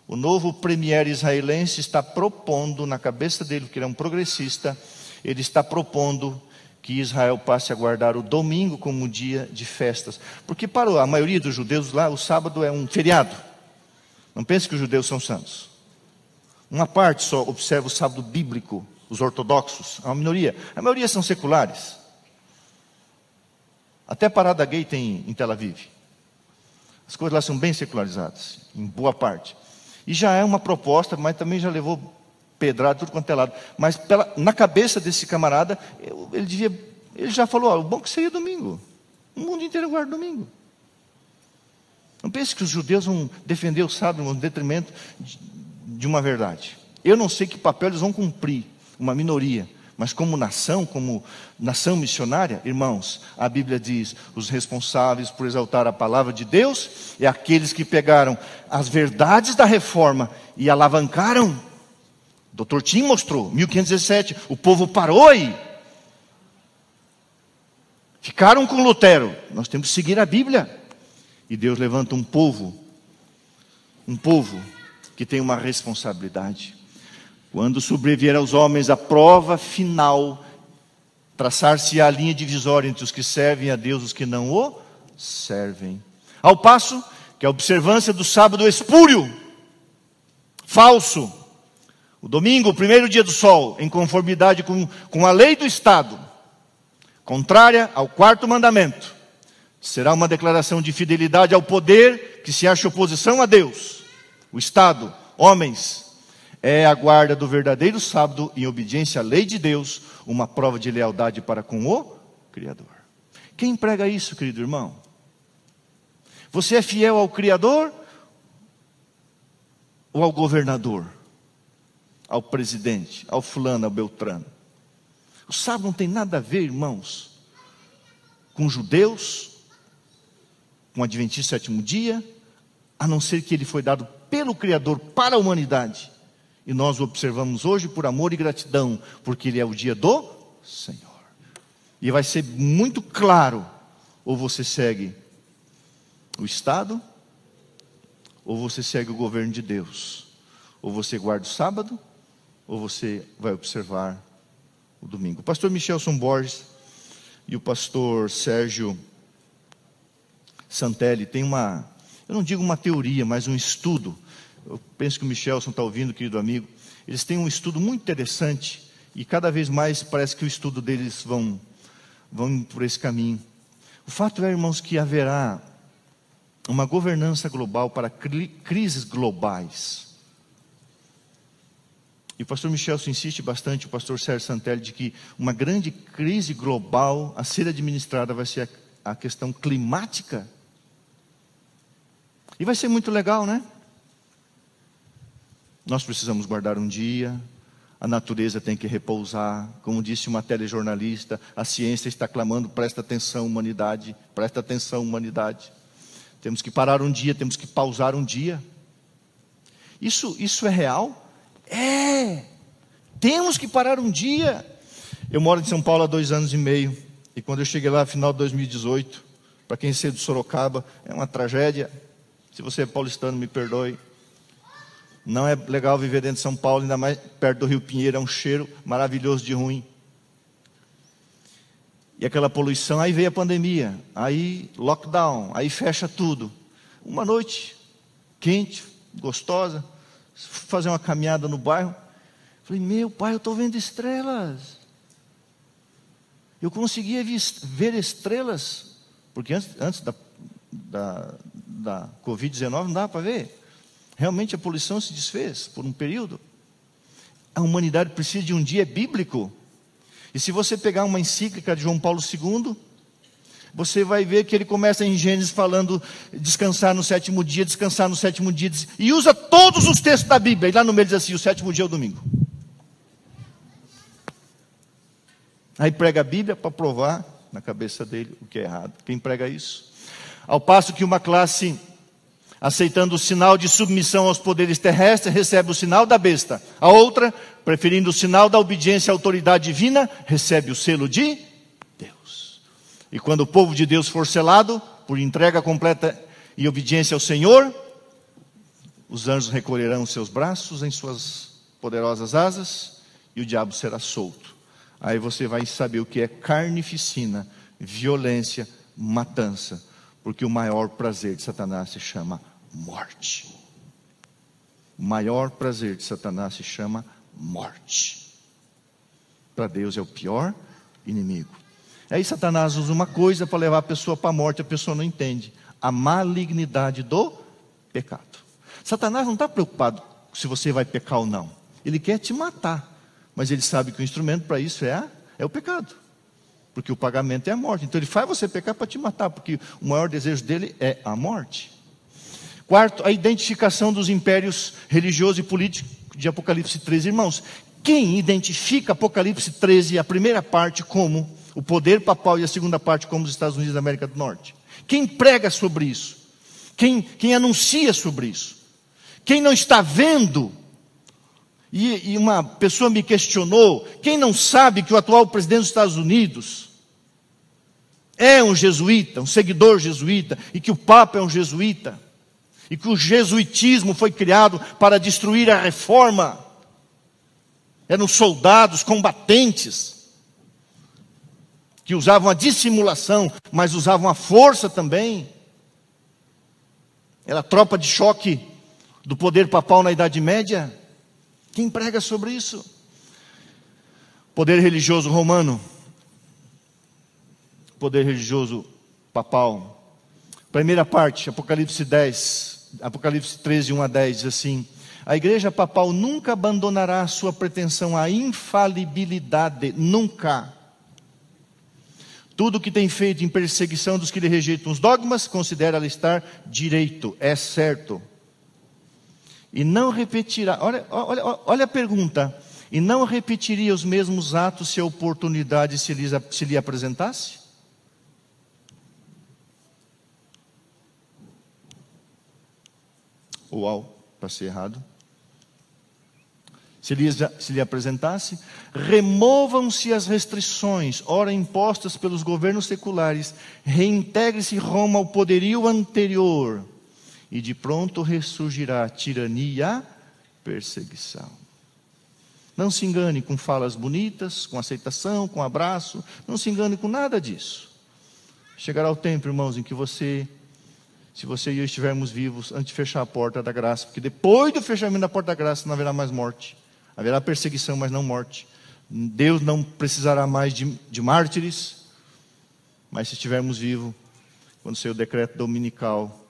O novo premier israelense está propondo, na cabeça dele, que ele é um progressista, ele está propondo que Israel passe a guardar o domingo como dia de festas. Porque para a maioria dos judeus lá, o sábado é um feriado. Não pense que os judeus são santos. Uma parte só observa o sábado bíblico, os ortodoxos, a minoria. A maioria são seculares. Até parada gay tem em Tel Aviv. As coisas lá são bem secularizadas, em boa parte. E já é uma proposta, mas também já levou pedrada, tudo quanto é lado. Mas pela, na cabeça desse camarada, ele devia. Ele já falou: ó, o bom que seria domingo. O mundo inteiro guarda domingo. Não pense que os judeus vão defender o sábado no detrimento de, de uma verdade. Eu não sei que papel eles vão cumprir, uma minoria. Mas como nação, como nação missionária, irmãos, a Bíblia diz: os responsáveis por exaltar a palavra de Deus é aqueles que pegaram as verdades da reforma e alavancaram. Dr. Tim mostrou, 1517, o povo parou aí. Ficaram com Lutero. Nós temos que seguir a Bíblia. E Deus levanta um povo, um povo que tem uma responsabilidade. Quando sobrevier aos homens a prova final, traçar-se a linha divisória entre os que servem a Deus e os que não o servem. Ao passo que a observância do sábado espúrio, falso, o domingo, o primeiro dia do sol, em conformidade com, com a lei do Estado, contrária ao quarto mandamento, será uma declaração de fidelidade ao poder que se acha oposição a Deus, o Estado, homens, é a guarda do verdadeiro sábado em obediência à lei de Deus, uma prova de lealdade para com o Criador. Quem prega isso, querido irmão? Você é fiel ao Criador ou ao governador? Ao presidente, ao fulano, ao beltrano? O sábado não tem nada a ver, irmãos, com judeus, com o Adventista sétimo dia, a não ser que ele foi dado pelo Criador para a humanidade E nós o observamos hoje por amor e gratidão, porque ele é o dia do Senhor. E vai ser muito claro: ou você segue o Estado, ou você segue o governo de Deus. Ou você guarda o sábado, ou você vai observar o domingo. O pastor Michelson Borges e o pastor Sérgio Santelli têm uma, eu não digo uma teoria, mas um estudo. Eu penso que o Michelson está ouvindo, querido amigo. Eles têm um estudo muito interessante e cada vez mais parece que o estudo deles vão, vão por esse caminho. O fato é, irmãos, que haverá uma governança global para crises globais. E o pastor Michelson insiste bastante, o pastor Sérgio Santelli, de que uma grande crise global a ser administrada vai ser a, a questão climática. E vai ser muito legal, né? Nós precisamos guardar um dia, a natureza tem que repousar. Como disse uma telejornalista, a ciência está clamando: presta atenção, humanidade, presta atenção, humanidade. Temos que parar um dia, temos que pausar um dia. Isso, isso é real? É! Temos que parar um dia. Eu moro em São Paulo há dois anos e meio. E quando eu cheguei lá, final de 2018, para quem é do Sorocaba, é uma tragédia. Se você é paulistano, me perdoe. Não é legal viver dentro de São Paulo, ainda mais perto do Rio Pinheiro, é um cheiro maravilhoso de ruim. E aquela poluição, aí veio a pandemia, aí lockdown, aí fecha tudo. Uma noite quente, gostosa, fazer uma caminhada no bairro. Falei, meu pai, eu estou vendo estrelas. Eu conseguia ver estrelas, porque antes, antes da, da, da Covid-19 não dava para ver. Realmente a poluição se desfez por um período. A humanidade precisa de um dia bíblico. E se você pegar uma encíclica de João Paulo II, você vai ver que ele começa em Gênesis falando descansar no sétimo dia, descansar no sétimo dia, e usa todos os textos da Bíblia. E lá no meio diz assim: o sétimo dia é o domingo. Aí prega a Bíblia para provar na cabeça dele o que é errado. Quem prega isso? Ao passo que uma classe, aceitando o sinal de submissão aos poderes terrestres, recebe o sinal da besta. A outra, preferindo o sinal da obediência à autoridade divina, recebe o selo de Deus. E quando o povo de Deus for selado, por entrega completa e obediência ao Senhor, os anjos recolherão seus braços em suas poderosas asas e o diabo será solto. Aí você vai saber o que é carnificina, violência, matança porque o maior prazer de Satanás se chama morte. O maior prazer de Satanás se chama morte. Para Deus é o pior inimigo. Aí Satanás usa uma coisa para levar a pessoa para a morte, a pessoa não entende. A malignidade do pecado. Satanás não está preocupado se você vai pecar ou não. Ele quer te matar. Mas ele sabe que o instrumento para isso é, é o pecado porque o pagamento é a morte. Então ele faz você pecar para te matar, porque o maior desejo dele é a morte. Quarto, a identificação dos impérios religioso e político de Apocalipse 13. Irmãos, quem identifica Apocalipse 13, a primeira parte, como o poder papal e a segunda parte, como os Estados Unidos da América do Norte? Quem prega sobre isso? Quem, quem anuncia sobre isso? Quem não está vendo e, e, uma pessoa me questionou: quem não sabe que o atual presidente dos Estados Unidos é um jesuíta, um seguidor jesuíta, e que o Papa é um jesuíta, e que o jesuitismo foi criado para destruir a reforma? Eram soldados combatentes que usavam a dissimulação, mas usavam a força também. Era a tropa de choque do poder papal na Idade Média. Quem prega sobre isso? Poder religioso romano, poder religioso papal. Primeira parte, Apocalipse 10, Apocalipse 13, 1 a 10, diz assim: A igreja papal nunca abandonará sua pretensão à infalibilidade, nunca. Tudo que tem feito em perseguição dos que lhe rejeitam os dogmas, considera estar direito, é certo e não repetirá. Olha, olha, olha a pergunta. E não repetiria os mesmos atos se a oportunidade se lhe, se lhe apresentasse? Uau, passei errado. se lhe, se lhe apresentasse, removam-se as restrições, ora impostas pelos governos seculares, reintegre-se Roma ao poderio anterior, e de pronto ressurgirá a tirania e a perseguição. Não se engane com falas bonitas, com aceitação, com abraço, não se engane com nada disso. Chegará o tempo, irmãos, em que você, se você e eu estivermos vivos, antes de fechar a porta da graça, porque depois do fechamento da porta da graça não haverá mais morte. Haverá perseguição, mas não morte. Deus não precisará mais de, de mártires, mas se estivermos vivos, quando sair o decreto dominical,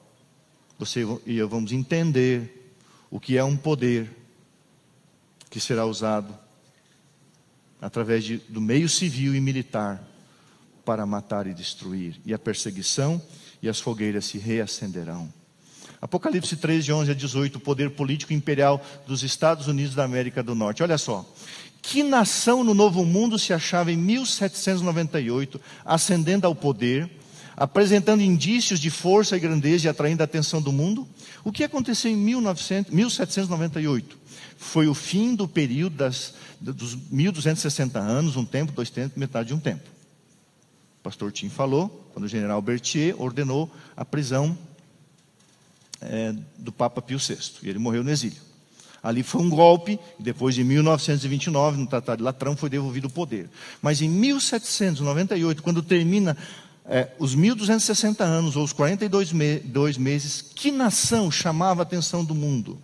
você e eu vamos entender o que é um poder que será usado através de, do meio civil e militar para matar e destruir, e a perseguição e as fogueiras se reacenderão. Apocalipse 3, de 11 a 18, o poder político imperial dos Estados Unidos da América do Norte. Olha só. Que nação no Novo Mundo se achava em 1798 ascendendo ao poder, apresentando indícios de força e grandeza e atraindo a atenção do mundo? O que aconteceu em 1900, 1798? Foi o fim do período das, dos 1260 anos, um tempo, dois tempos, metade de um tempo. O pastor Tim falou, quando o general Berthier ordenou a prisão é, do Papa Pio VI. E ele morreu no exílio. Ali foi um golpe, e depois de 1929, no Tratado de Latrão, foi devolvido o poder. Mas em 1798, quando termina é, os 1260 anos, ou os 42 me dois meses, que nação chamava a atenção do mundo?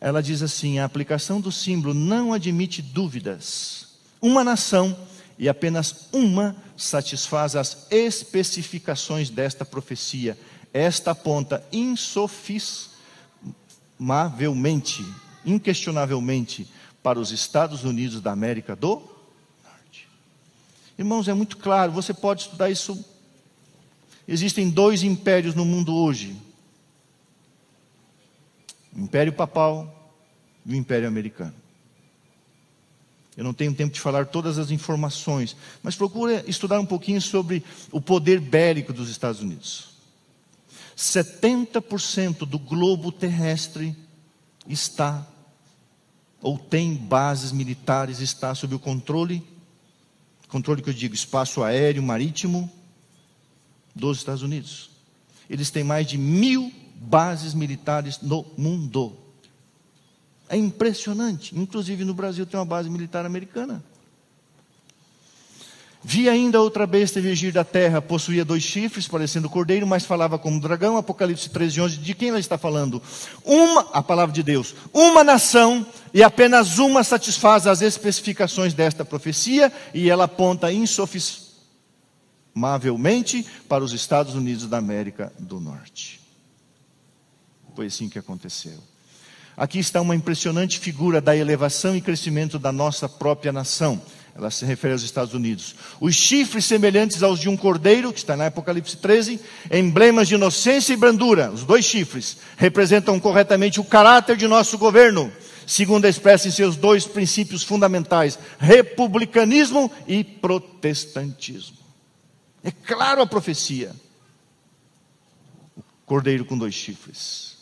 Ela diz assim: a aplicação do símbolo não admite dúvidas. Uma nação, e apenas uma, satisfaz as especificações desta profecia esta aponta insofismavelmente, inquestionavelmente, para os Estados Unidos da América do Norte. Irmãos, é muito claro, você pode estudar isso. Existem dois impérios no mundo hoje: o Império Papal e o Império Americano. Eu não tenho tempo de falar todas as informações, mas procure estudar um pouquinho sobre o poder bélico dos Estados Unidos. 70% do globo terrestre está ou tem bases militares, está sob o controle, controle que eu digo, espaço aéreo, marítimo, dos Estados Unidos. Eles têm mais de mil bases militares no mundo. É impressionante. Inclusive no Brasil tem uma base militar americana. Vi ainda outra besta emergir da terra, possuía dois chifres, parecendo cordeiro, mas falava como dragão. Apocalipse 13, 11. De quem ela está falando? Uma, a palavra de Deus. Uma nação, e apenas uma satisfaz as especificações desta profecia, e ela aponta insofismavelmente para os Estados Unidos da América do Norte. Foi assim que aconteceu. Aqui está uma impressionante figura da elevação e crescimento da nossa própria nação. Ela se refere aos Estados Unidos. Os chifres semelhantes aos de um cordeiro, que está na Apocalipse 13, emblemas de inocência e brandura, os dois chifres, representam corretamente o caráter de nosso governo, segundo expressa em seus dois princípios fundamentais: republicanismo e protestantismo. É claro a profecia. O cordeiro com dois chifres.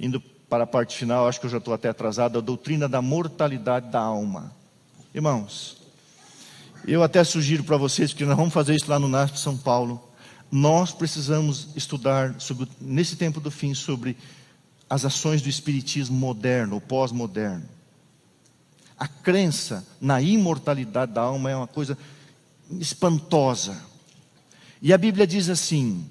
Indo para a parte final, acho que eu já estou até atrasado, a doutrina da mortalidade da alma. Irmãos, eu até sugiro para vocês, que nós vamos fazer isso lá no NASP São Paulo, nós precisamos estudar, sobre, nesse tempo do fim, sobre as ações do espiritismo moderno, pós-moderno. A crença na imortalidade da alma é uma coisa espantosa. E a Bíblia diz assim: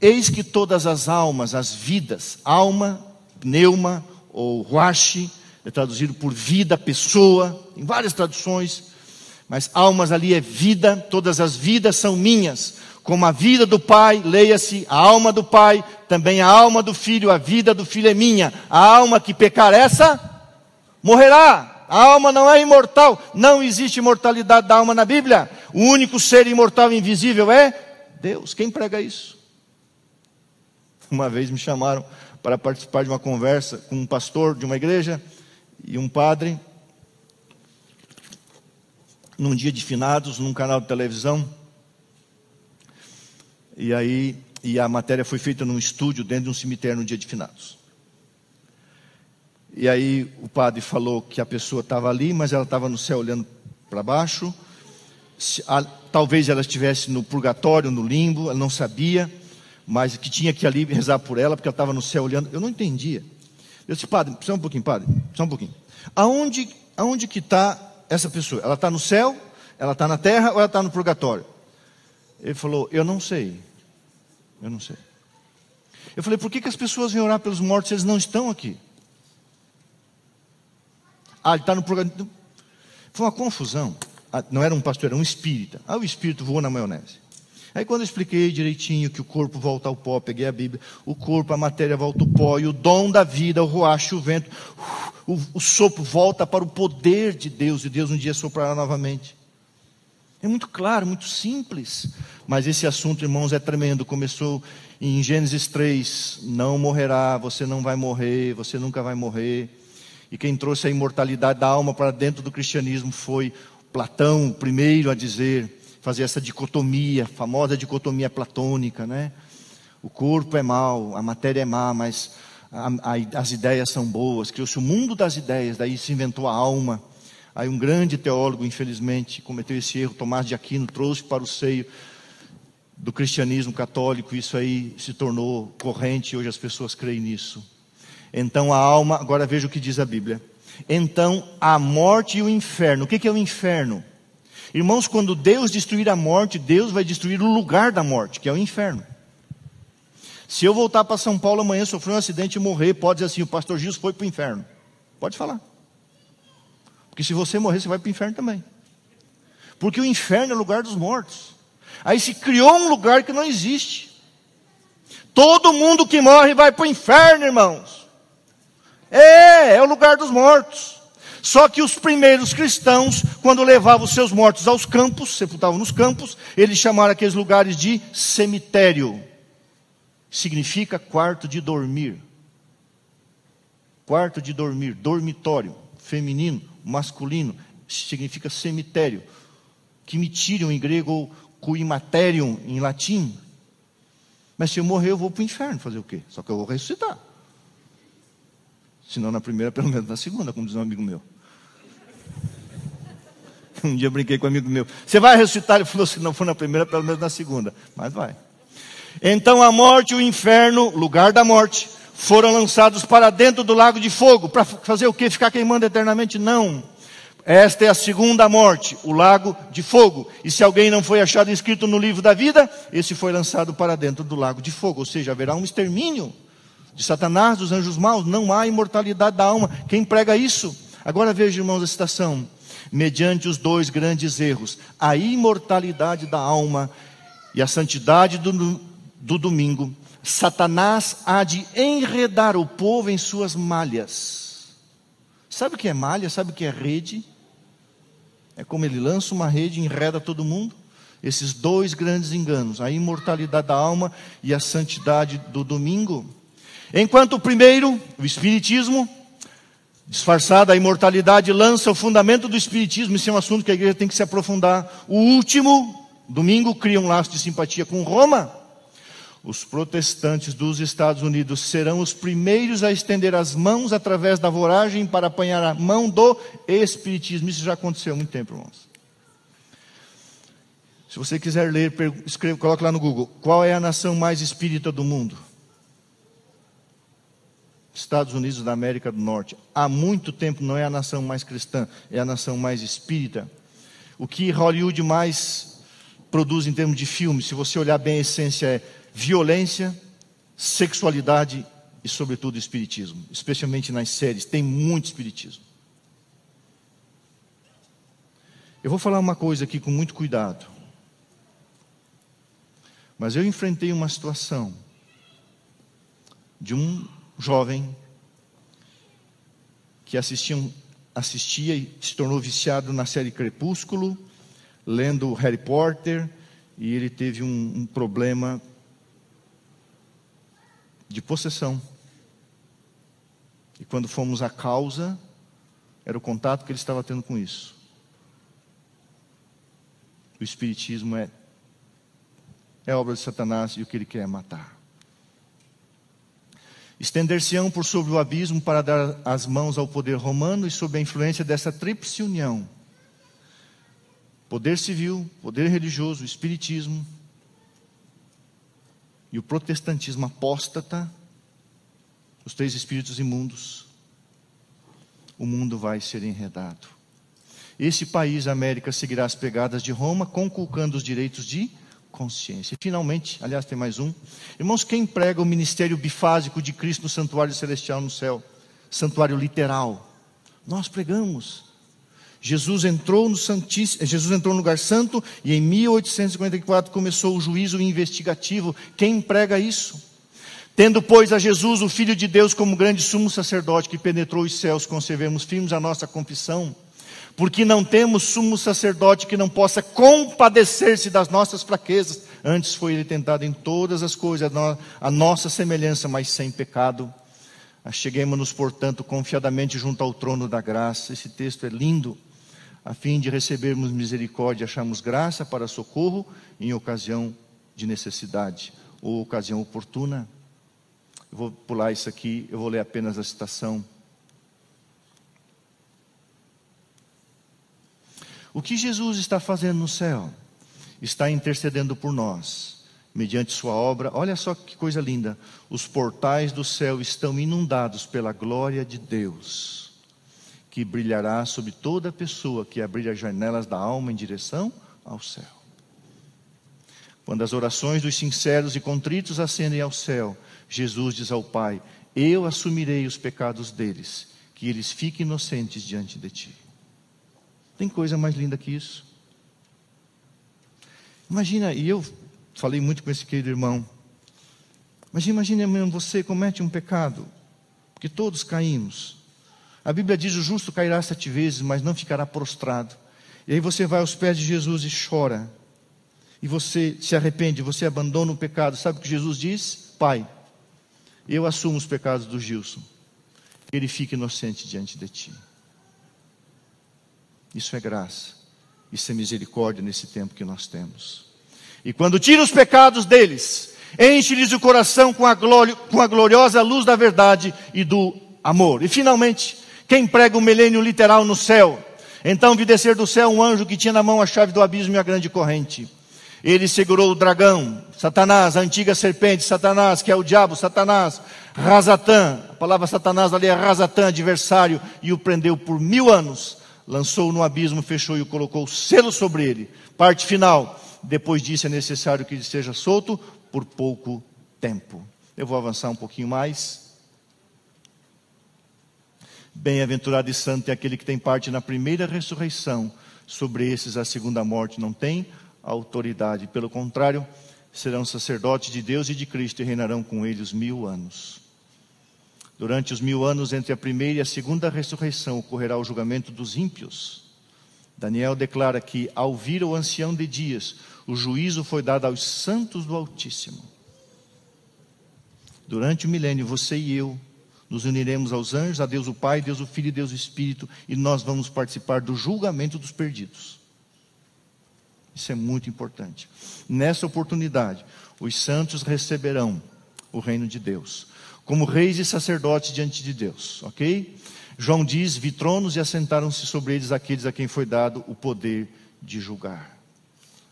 Eis que todas as almas, as vidas, alma, pneuma ou ruache, é traduzido por vida, pessoa, em várias traduções, mas almas ali é vida, todas as vidas são minhas, como a vida do Pai, leia-se, a alma do Pai, também a alma do Filho, a vida do Filho é minha, a alma que pecar essa, morrerá, a alma não é imortal, não existe imortalidade da alma na Bíblia, o único ser imortal e invisível é Deus, quem prega isso? Uma vez me chamaram para participar de uma conversa com um pastor de uma igreja, e um padre, num dia de finados, num canal de televisão, e aí e a matéria foi feita num estúdio dentro de um cemitério no dia de finados. E aí o padre falou que a pessoa estava ali, mas ela estava no céu olhando para baixo. A, talvez ela estivesse no purgatório, no limbo, ela não sabia, mas que tinha que ali rezar por ela, porque ela estava no céu olhando. Eu não entendia. Eu disse, padre, só um pouquinho, padre, só um pouquinho. Aonde, aonde que está essa pessoa? Ela está no céu, ela está na terra ou ela está no purgatório? Ele falou, eu não sei. Eu não sei. Eu falei, por que, que as pessoas vêm orar pelos mortos se eles não estão aqui? Ah, ele está no purgatório. Foi uma confusão. Ah, não era um pastor, era um espírita. Ah, o espírito voou na maionese. Aí quando eu expliquei direitinho que o corpo volta ao pó, peguei a Bíblia, o corpo, a matéria volta ao pó, e o dom da vida, o roacho, o vento, o, o sopro volta para o poder de Deus, e Deus um dia soprará novamente. É muito claro, muito simples. Mas esse assunto, irmãos, é tremendo. Começou em Gênesis 3: não morrerá, você não vai morrer, você nunca vai morrer. E quem trouxe a imortalidade da alma para dentro do cristianismo foi Platão, o primeiro a dizer fazer essa dicotomia, famosa dicotomia platônica, né? O corpo é mau, a matéria é má, mas a, a, as ideias são boas. Criou-se o mundo das ideias, daí se inventou a alma. Aí um grande teólogo, infelizmente, cometeu esse erro, Tomás de Aquino, trouxe para o seio do cristianismo católico, isso aí se tornou corrente, e hoje as pessoas creem nisso. Então a alma, agora veja o que diz a Bíblia. Então a morte e o inferno. O que é o inferno? Irmãos, quando Deus destruir a morte, Deus vai destruir o lugar da morte, que é o inferno. Se eu voltar para São Paulo amanhã, sofrer um acidente e morrer, pode dizer assim: o pastor Gils foi para o inferno. Pode falar. Porque se você morrer, você vai para o inferno também. Porque o inferno é o lugar dos mortos. Aí se criou um lugar que não existe. Todo mundo que morre vai para o inferno, irmãos. É, é o lugar dos mortos. Só que os primeiros cristãos, quando levavam os seus mortos aos campos, sepultavam nos campos, eles chamaram aqueles lugares de cemitério. Significa quarto de dormir. Quarto de dormir, dormitório, feminino, masculino, significa cemitério. Tiram em grego ou cuimaterium em latim. Mas se eu morrer, eu vou para o inferno fazer o quê? Só que eu vou ressuscitar. Se não na primeira, pelo menos na segunda, como diz um amigo meu. Um dia eu brinquei com um amigo meu. Você vai ressuscitar? Ele falou: se não for na primeira, pelo menos na segunda. Mas vai. Então a morte e o inferno, lugar da morte, foram lançados para dentro do lago de fogo. Para fazer o quê? Ficar queimando eternamente? Não. Esta é a segunda morte, o lago de fogo. E se alguém não foi achado inscrito no livro da vida, esse foi lançado para dentro do lago de fogo. Ou seja, haverá um extermínio de Satanás, dos anjos maus, não há imortalidade da alma. Quem prega isso? Agora veja, irmãos, a citação. Mediante os dois grandes erros, a imortalidade da alma e a santidade do, do domingo, Satanás há de enredar o povo em suas malhas. Sabe o que é malha? Sabe o que é rede? É como ele lança uma rede e enreda todo mundo. Esses dois grandes enganos, a imortalidade da alma e a santidade do domingo. Enquanto o primeiro, o Espiritismo, disfarçada a imortalidade, lança o fundamento do Espiritismo, isso é um assunto que a igreja tem que se aprofundar. O último, domingo, cria um laço de simpatia com Roma. Os protestantes dos Estados Unidos serão os primeiros a estender as mãos através da voragem para apanhar a mão do Espiritismo. Isso já aconteceu há muito tempo, irmãos. Se você quiser ler, escreva, coloque lá no Google. Qual é a nação mais espírita do mundo? Estados Unidos da América do Norte, há muito tempo não é a nação mais cristã, é a nação mais espírita. O que Hollywood mais produz em termos de filme, se você olhar bem a essência, é violência, sexualidade e, sobretudo, espiritismo. Especialmente nas séries, tem muito espiritismo. Eu vou falar uma coisa aqui com muito cuidado. Mas eu enfrentei uma situação de um jovem que assistia e se tornou viciado na série Crepúsculo, lendo Harry Potter, e ele teve um, um problema de possessão. E quando fomos à causa, era o contato que ele estava tendo com isso. O Espiritismo é, é obra de Satanás e o que ele quer é matar. Estender-se-ão por sobre o abismo para dar as mãos ao poder romano e sob a influência dessa tríplice união. Poder civil, poder religioso, espiritismo e o protestantismo apóstata, os três espíritos imundos, o mundo vai ser enredado. Esse país, América, seguirá as pegadas de Roma, conculcando os direitos de consciência. Finalmente, aliás, tem mais um. Irmãos, quem prega o ministério bifásico de Cristo no santuário celestial no céu? Santuário literal. Nós pregamos. Jesus entrou no Santíssimo, Jesus entrou no lugar santo e em 1854 começou o juízo investigativo. Quem prega isso? Tendo, pois, a Jesus, o Filho de Deus, como grande sumo sacerdote que penetrou os céus, conservemos firmes a nossa confissão porque não temos sumo sacerdote que não possa compadecer-se das nossas fraquezas. Antes foi ele tentado em todas as coisas, a nossa semelhança, mas sem pecado. Acheguemos-nos, portanto, confiadamente junto ao trono da graça. Esse texto é lindo, a fim de recebermos misericórdia, achamos graça para socorro em ocasião de necessidade ou ocasião oportuna. Eu vou pular isso aqui, eu vou ler apenas a citação. O que Jesus está fazendo no céu? Está intercedendo por nós, mediante Sua obra. Olha só que coisa linda: os portais do céu estão inundados pela glória de Deus, que brilhará sobre toda pessoa que abrir as janelas da alma em direção ao céu. Quando as orações dos sinceros e contritos ascendem ao céu, Jesus diz ao Pai: Eu assumirei os pecados deles, que eles fiquem inocentes diante de ti. Tem coisa mais linda que isso? Imagina, e eu falei muito com esse querido irmão. Mas imagine você comete um pecado, porque todos caímos. A Bíblia diz: o justo cairá sete vezes, mas não ficará prostrado. E aí você vai aos pés de Jesus e chora. E você se arrepende, você abandona o pecado. Sabe o que Jesus diz? Pai, eu assumo os pecados do Gilson. Ele fica inocente diante de ti. Isso é graça. Isso é misericórdia nesse tempo que nós temos. E quando tira os pecados deles, enche-lhes o coração com a, glória, com a gloriosa luz da verdade e do amor. E finalmente, quem prega o milênio literal no céu? Então vi descer do céu um anjo que tinha na mão a chave do abismo e a grande corrente. Ele segurou o dragão, Satanás, a antiga serpente, Satanás, que é o diabo, Satanás, Razatã, a palavra Satanás ali é Razatã, adversário, e o prendeu por mil anos lançou no abismo, fechou e colocou selo sobre ele. Parte final. Depois disso é necessário que ele seja solto por pouco tempo. Eu vou avançar um pouquinho mais. Bem-aventurado e santo é aquele que tem parte na primeira ressurreição. Sobre esses a segunda morte não tem autoridade. Pelo contrário, serão sacerdotes de Deus e de Cristo e reinarão com ele os mil anos. Durante os mil anos entre a primeira e a segunda ressurreição ocorrerá o julgamento dos ímpios. Daniel declara que, ao vir o ancião de dias, o juízo foi dado aos santos do Altíssimo. Durante o milênio, você e eu nos uniremos aos anjos, a Deus o Pai, Deus o Filho e Deus o Espírito, e nós vamos participar do julgamento dos perdidos. Isso é muito importante. Nessa oportunidade, os santos receberão o reino de Deus como reis e sacerdotes diante de Deus, ok? João diz: vi tronos e assentaram-se sobre eles aqueles a quem foi dado o poder de julgar.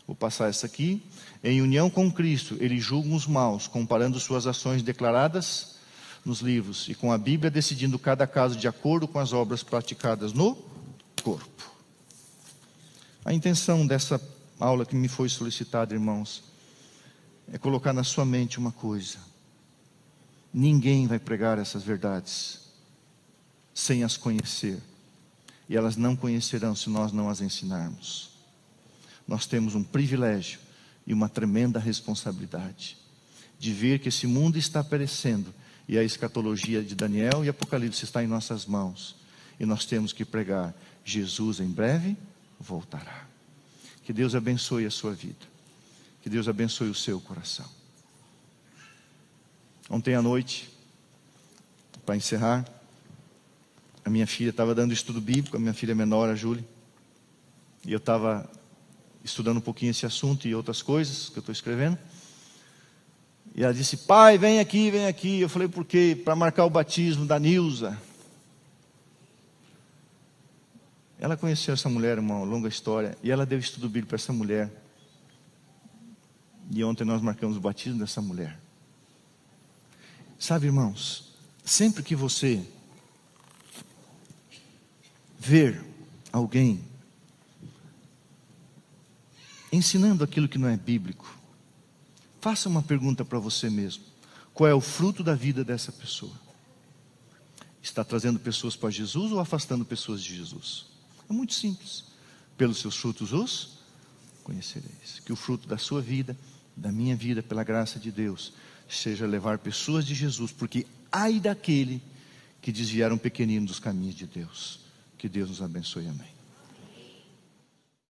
Vou passar essa aqui. Em união com Cristo, ele julga os maus, comparando suas ações declaradas nos livros e com a Bíblia, decidindo cada caso de acordo com as obras praticadas no corpo. A intenção dessa aula que me foi solicitada, irmãos, é colocar na sua mente uma coisa. Ninguém vai pregar essas verdades sem as conhecer. E elas não conhecerão se nós não as ensinarmos. Nós temos um privilégio e uma tremenda responsabilidade de ver que esse mundo está perecendo e a escatologia de Daniel e Apocalipse está em nossas mãos. E nós temos que pregar: Jesus em breve voltará. Que Deus abençoe a sua vida. Que Deus abençoe o seu coração. Ontem à noite, para encerrar, a minha filha estava dando estudo bíblico, a minha filha menor, a Júlia, e eu estava estudando um pouquinho esse assunto e outras coisas que eu estou escrevendo. E ela disse: Pai, vem aqui, vem aqui. Eu falei: Por quê? Para marcar o batismo da Nilza. Ela conheceu essa mulher, uma longa história, e ela deu estudo bíblico para essa mulher. E ontem nós marcamos o batismo dessa mulher. Sabe, irmãos, sempre que você ver alguém ensinando aquilo que não é bíblico, faça uma pergunta para você mesmo: qual é o fruto da vida dessa pessoa? Está trazendo pessoas para Jesus ou afastando pessoas de Jesus? É muito simples. Pelos seus frutos os conhecereis. Que o fruto da sua vida, da minha vida, pela graça de Deus, seja levar pessoas de Jesus, porque ai daquele que desviaram pequenino dos caminhos de Deus. Que Deus nos abençoe, amém.